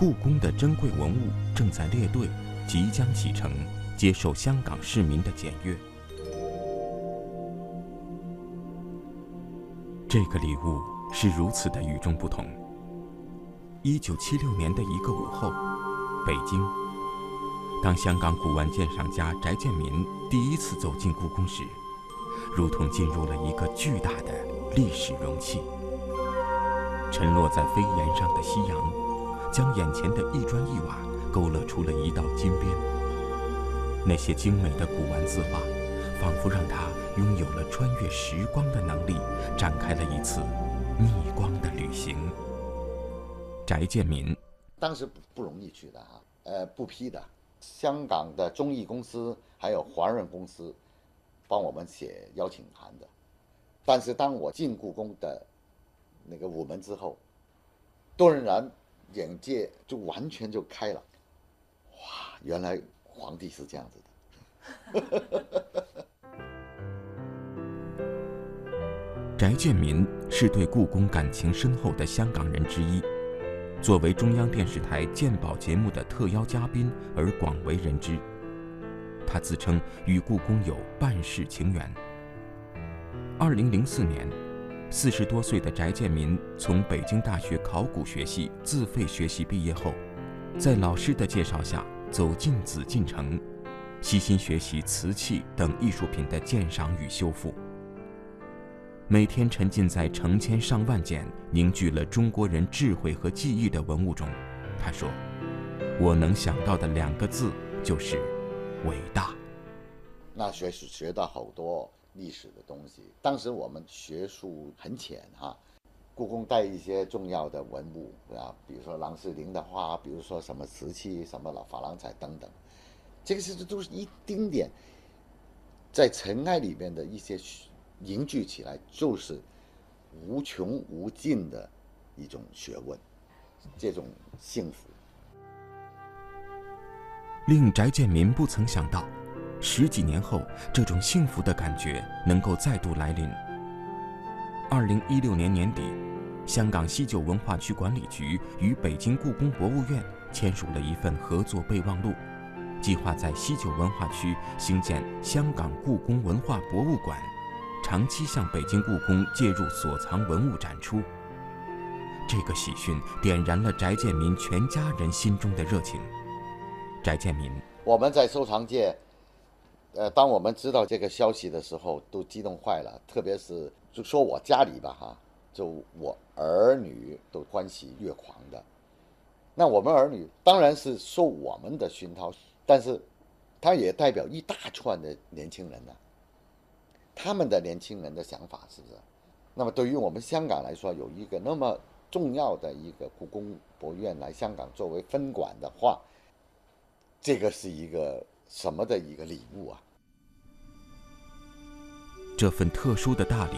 故宫的珍贵文物正在列队，即将启程，接受香港市民的检阅。这个礼物是如此的与众不同。一九七六年的一个午后，北京。当香港古玩鉴赏家翟建民第一次走进故宫时，如同进入了一个巨大的历史容器。沉落在飞檐上的夕阳，将眼前的一砖一瓦勾勒出了一道金边。那些精美的古玩字画，仿佛让他拥有了穿越时光的能力，展开了一次逆光的旅行。翟建民，当时不不容易去的哈，呃，不批的。香港的中艺公司还有华润公司帮我们写邀请函的，但是当我进故宫的那个午门之后，窦仁然眼界就完全就开了，哇，原来皇帝是这样子的。翟建民是对故宫感情深厚的香港人之一。作为中央电视台鉴宝节目的特邀嘉宾而广为人知，他自称与故宫有半世情缘。二零零四年，四十多岁的翟建民从北京大学考古学系自费学习毕业后，在老师的介绍下走进紫禁城，悉心学习瓷器等艺术品的鉴赏与修复。每天沉浸在成千上万件凝聚了中国人智慧和记忆的文物中，他说：“我能想到的两个字就是伟大。”那学是学到好多历史的东西。当时我们学术很浅哈，故宫带一些重要的文物啊，比如说郎世宁的画，比如说什么瓷器、什么老珐琅彩等等，这个是这都是一丁点在尘埃里面的一些。凝聚起来就是无穷无尽的一种学问，这种幸福。令翟建民不曾想到，十几年后这种幸福的感觉能够再度来临。二零一六年年底，香港西九文化区管理局与北京故宫博物院签署了一份合作备忘录，计划在西九文化区兴建香港故宫文化博物馆。长期向北京故宫借入所藏文物展出，这个喜讯点燃了翟建民全家人心中的热情。翟建民，我们在收藏界，呃，当我们知道这个消息的时候，都激动坏了。特别是就说我家里吧，哈，就我儿女都欢喜越狂的。那我们儿女当然是受我们的熏陶，但是，他也代表一大串的年轻人呢。他们的年轻人的想法是不是？那么对于我们香港来说，有一个那么重要的一个故宫博物院来香港作为分馆的话，这个是一个什么的一个礼物啊？这份特殊的大礼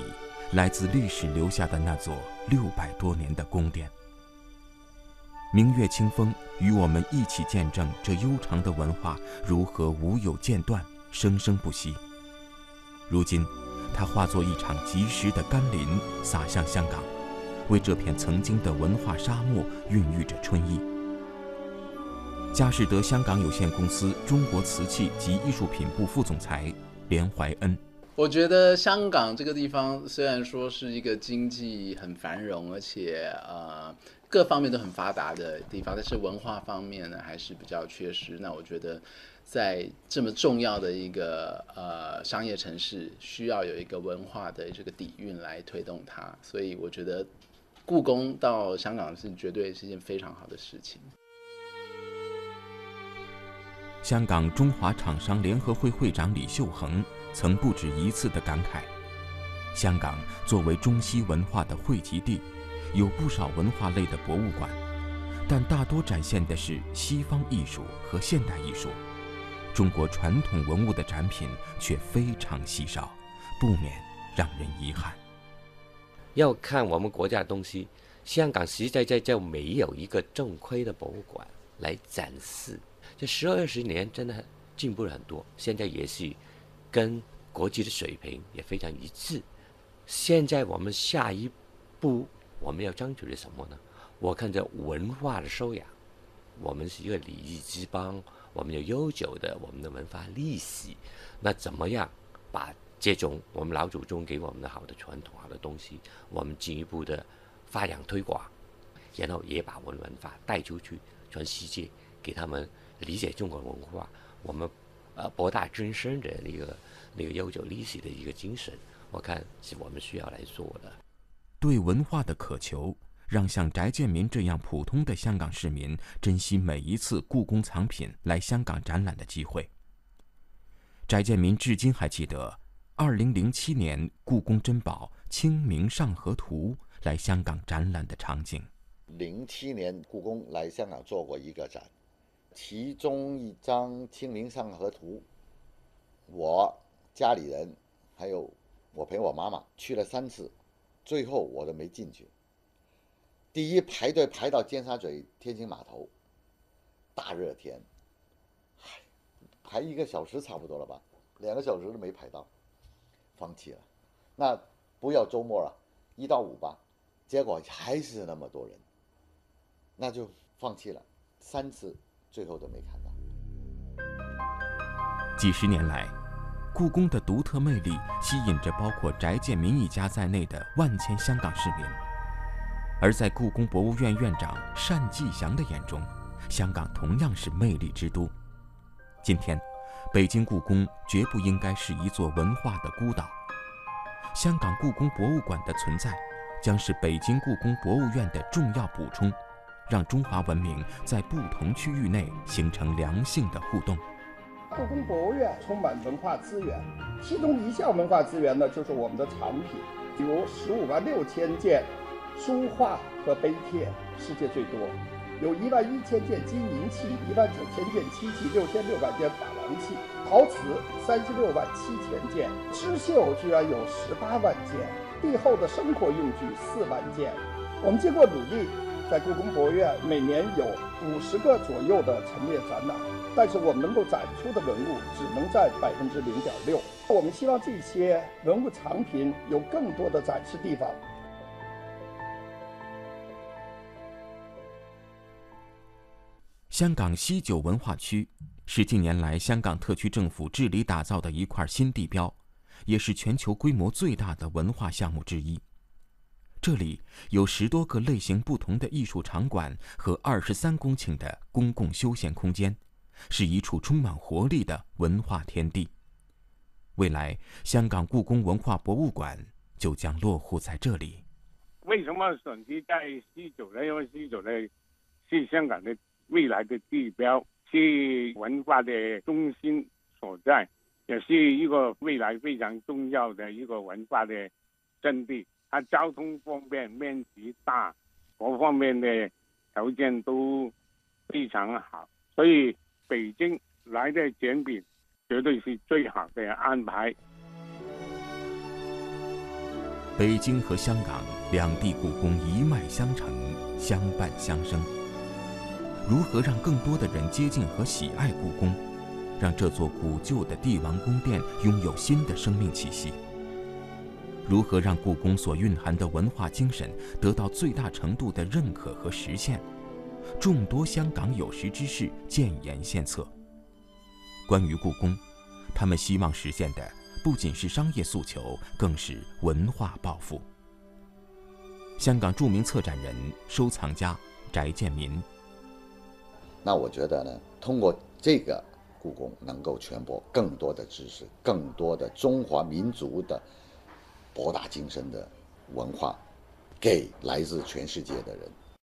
来自历史留下的那座六百多年的宫殿。明月清风与我们一起见证这悠长的文化如何无有间断、生生不息。如今，它化作一场及时的甘霖，洒向香港，为这片曾经的文化沙漠孕育着春意。佳士得香港有限公司中国瓷器及艺术品部副总裁连怀恩：我觉得香港这个地方虽然说是一个经济很繁荣，而且呃各方面都很发达的地方，但是文化方面呢还是比较缺失。那我觉得。在这么重要的一个呃商业城市，需要有一个文化的这个底蕴来推动它，所以我觉得故宫到香港是绝对是一件非常好的事情。香港中华厂商联合会会长李秀恒曾不止一次的感慨：香港作为中西文化的汇集地，有不少文化类的博物馆，但大多展现的是西方艺术和现代艺术。中国传统文物的展品却非常稀少，不免让人遗憾。要看我们国家的东西，香港实在在就没有一个正规的博物馆来展示。这十二十年真的进步了很多，现在也是跟国际的水平也非常一致。现在我们下一步我们要争取的什么呢？我看着文化的修养我们是一个礼仪之邦，我们有悠久的我们的文化历史，那怎么样把这种我们老祖宗给我们的好的传统、好的东西，我们进一步的发扬推广，然后也把我们文化带出去，全世界给他们理解中国文化，我们呃博大精深的那个那个悠久历史的一个精神，我看是我们需要来做的。对文化的渴求，让像翟建民这样普通的香港市民珍惜每一次故宫藏品来香港展览的机会。翟建民至今还记得，二零零七年故宫珍宝《清明上河图》来香港展览的场景。零七年故宫来香港做过一个展，其中一张《清明上河图》，我家里人还有我陪我妈妈去了三次。最后我都没进去。第一排队排到尖沙咀天星码头，大热天，排一个小时差不多了吧，两个小时都没排到，放弃了。那不要周末了，一到五吧，结果还是那么多人，那就放弃了。三次，最后都没看到。几十年来。故宫的独特魅力吸引着包括翟建民一家在内的万千香港市民，而在故宫博物院院长单霁翔的眼中，香港同样是魅力之都。今天，北京故宫绝不应该是一座文化的孤岛。香港故宫博物馆的存在，将是北京故宫博物院的重要补充，让中华文明在不同区域内形成良性的互动。故宫博物院充满文化资源，其中一项文化资源呢，就是我们的藏品，有十五万六千件书画和碑帖，世界最多；有一万一千件金银器，一万九千件漆器，六千六百件珐琅器；陶瓷三十六万七千件，织绣居然有十八万件，帝后的生活用具四万件。我们经过努力，在故宫博物院每年有五十个左右的陈列展览。但是我们能够展出的文物只能占百分之零点六。我们希望这些文物藏品有更多的展示地方。香港西九文化区是近年来香港特区政府治理打造的一块新地标，也是全球规模最大的文化项目之一。这里有十多个类型不同的艺术场馆和二十三公顷的公共休闲空间。是一处充满活力的文化天地。未来，香港故宫文化博物馆就将落户在这里。为什么选择在西九呢？因为西九呢是香港的未来的地标，是文化的中心所在，也是一个未来非常重要的一个文化的阵地。它交通方便，面积大，各方面的条件都非常好，所以。北京来的展品绝对是最好的安排。北京和香港两地故宫一脉相承，相伴相生。如何让更多的人接近和喜爱故宫，让这座古旧的帝王宫殿拥有新的生命气息？如何让故宫所蕴含的文化精神得到最大程度的认可和实现？众多香港有识之士建言献策。关于故宫，他们希望实现的不仅是商业诉求，更是文化抱负。香港著名策展人、收藏家翟建民。那我觉得呢，通过这个故宫，能够传播更多的知识，更多的中华民族的博大精深的文化，给来自全世界的人。